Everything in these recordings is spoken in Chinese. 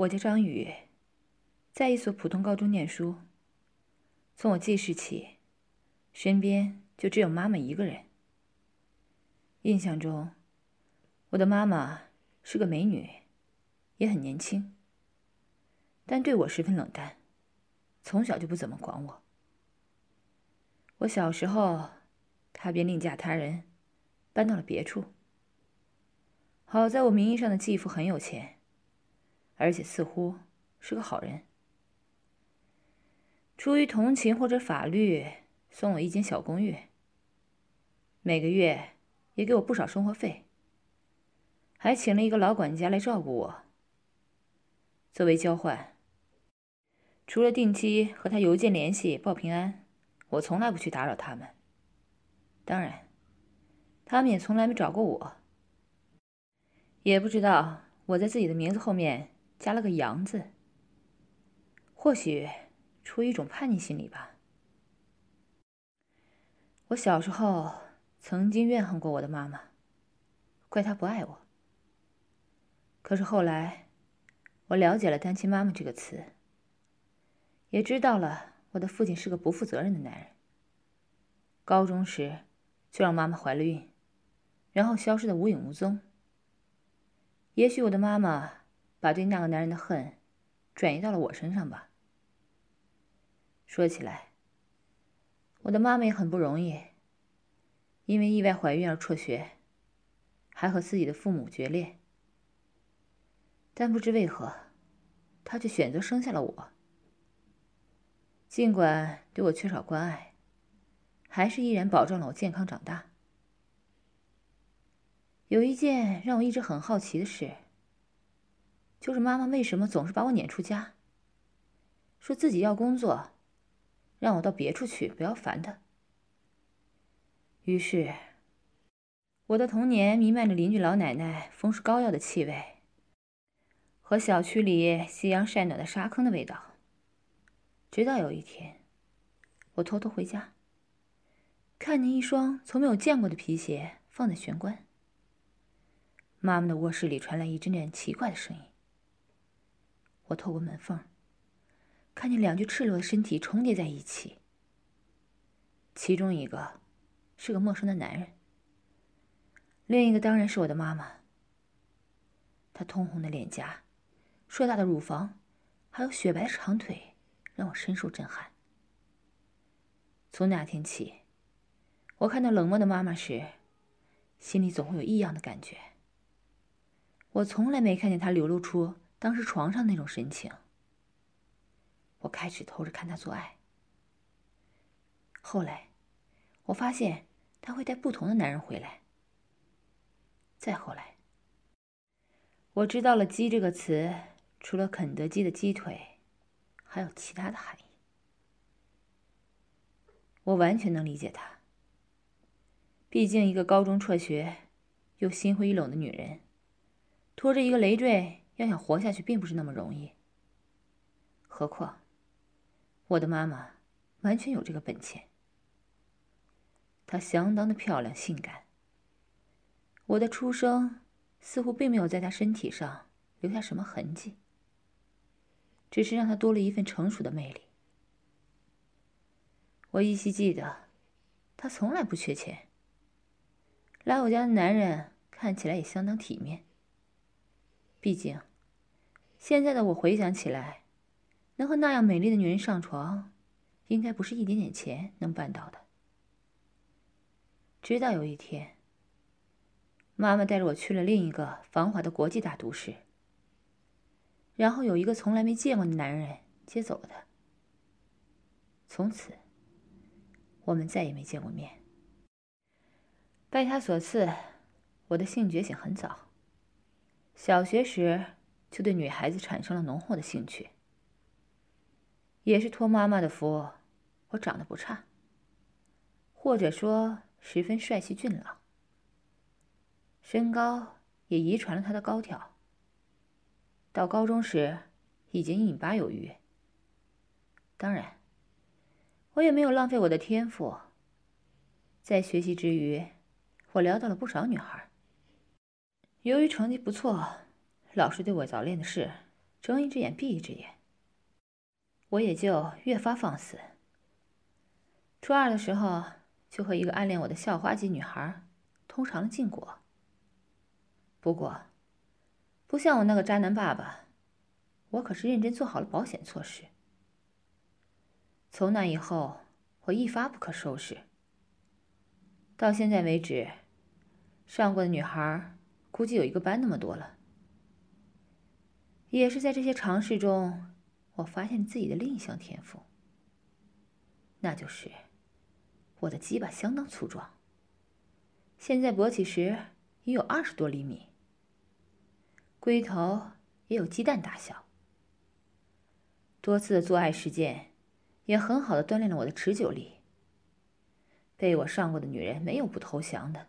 我叫张宇，在一所普通高中念书。从我记事起，身边就只有妈妈一个人。印象中，我的妈妈是个美女，也很年轻，但对我十分冷淡，从小就不怎么管我。我小时候，她便另嫁他人，搬到了别处。好在我名义上的继父很有钱，而且似乎是个好人。出于同情或者法律，送我一间小公寓，每个月也给我不少生活费，还请了一个老管家来照顾我。作为交换，除了定期和他邮件联系报平安，我从来不去打扰他们。当然，他们也从来没找过我。也不知道我在自己的名字后面加了个“杨”字，或许。出于一种叛逆心理吧。我小时候曾经怨恨过我的妈妈，怪她不爱我。可是后来，我了解了“单亲妈妈”这个词，也知道了我的父亲是个不负责任的男人。高中时就让妈妈怀了孕，然后消失的无影无踪。也许我的妈妈把对那个男人的恨转移到了我身上吧。说起来，我的妈妈也很不容易，因为意外怀孕而辍学，还和自己的父母决裂。但不知为何，她却选择生下了我。尽管对我缺少关爱，还是依然保证了我健康长大。有一件让我一直很好奇的事，就是妈妈为什么总是把我撵出家，说自己要工作。让我到别处去，不要烦她。于是，我的童年弥漫着邻居老奶奶风湿膏药的气味，和小区里夕阳晒暖的沙坑的味道。直到有一天，我偷偷回家，看见一双从没有见过的皮鞋放在玄关。妈妈的卧室里传来一阵阵奇怪的声音。我透过门缝。看见两具赤裸的身体重叠在一起，其中一个是个陌生的男人，另一个当然是我的妈妈。她通红的脸颊、硕大的乳房，还有雪白的长腿，让我深受震撼。从那天起，我看到冷漠的妈妈时，心里总会有异样的感觉。我从来没看见她流露出当时床上那种神情。我开始偷着看他做爱。后来，我发现他会带不同的男人回来。再后来，我知道了“鸡”这个词，除了肯德基的鸡腿，还有其他的含义。我完全能理解他。毕竟，一个高中辍学又心灰意冷的女人，拖着一个累赘，要想活下去，并不是那么容易。何况……我的妈妈完全有这个本钱，她相当的漂亮性感。我的出生似乎并没有在她身体上留下什么痕迹，只是让她多了一份成熟的魅力。我依稀记得，她从来不缺钱。来我家的男人看起来也相当体面。毕竟，现在的我回想起来。能和那样美丽的女人上床，应该不是一点点钱能办到的。直到有一天，妈妈带着我去了另一个繁华的国际大都市，然后有一个从来没见过的男人接走了她。从此，我们再也没见过面。拜他所赐，我的性觉醒很早，小学时就对女孩子产生了浓厚的兴趣。也是托妈妈的福，我长得不差，或者说十分帅气俊朗。身高也遗传了他的高挑。到高中时，已经一米八有余。当然，我也没有浪费我的天赋。在学习之余，我撩到了不少女孩。由于成绩不错，老师对我早恋的事睁一只眼闭一只眼，我也就越发放肆。初二的时候，就和一个暗恋我的校花级女孩通常了禁果。不过，不像我那个渣男爸爸，我可是认真做好了保险措施。从那以后，我一发不可收拾。到现在为止，上过的女孩估计有一个班那么多了。也是在这些尝试中，我发现自己的另一项天赋，那就是我的鸡巴相当粗壮。现在勃起时已有二十多厘米，龟头也有鸡蛋大小。多次的做爱实践，也很好的锻炼了我的持久力。被我上过的女人没有不投降的，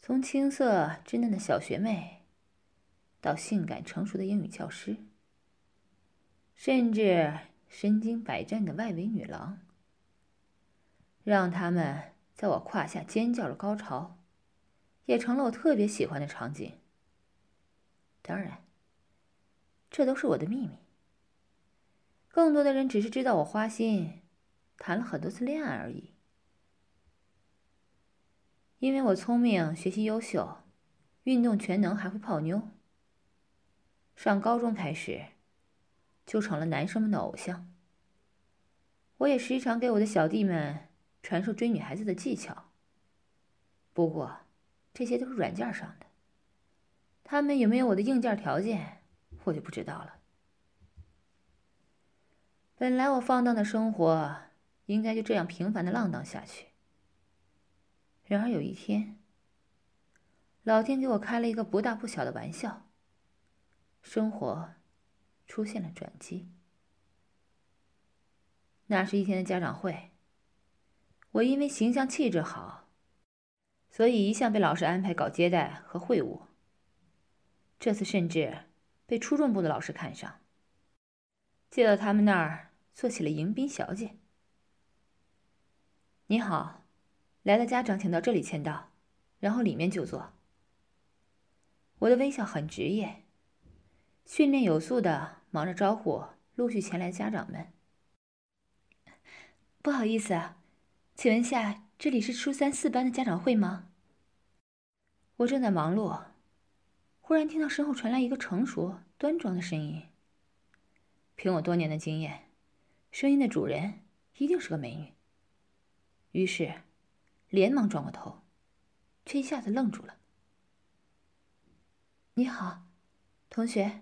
从青涩稚嫩的小学妹，到性感成熟的英语教师，甚至身经百战的外围女郎，让他们在我胯下尖叫着高潮，也成了我特别喜欢的场景。当然，这都是我的秘密。更多的人只是知道我花心，谈了很多次恋爱而已。因为我聪明、学习优秀、运动全能，还会泡妞。上高中开始，就成了男生们的偶像。我也时常给我的小弟们传授追女孩子的技巧。不过，这些都是软件上的，他们有没有我的硬件条件，我就不知道了。本来我放荡的生活，应该就这样平凡的浪荡下去。然而有一天，老天给我开了一个不大不小的玩笑。生活出现了转机。那是一天的家长会，我因为形象气质好，所以一向被老师安排搞接待和会务。这次甚至被初中部的老师看上，借到他们那儿做起了迎宾小姐。你好。来的家长，请到这里签到，然后里面就坐。我的微笑很职业，训练有素的忙着招呼陆续前来家长们。不好意思啊，请问下，这里是初三四班的家长会吗？我正在忙碌，忽然听到身后传来一个成熟端庄的声音。凭我多年的经验，声音的主人一定是个美女。于是。连忙转过头，却一下子愣住了。“你好，同学。”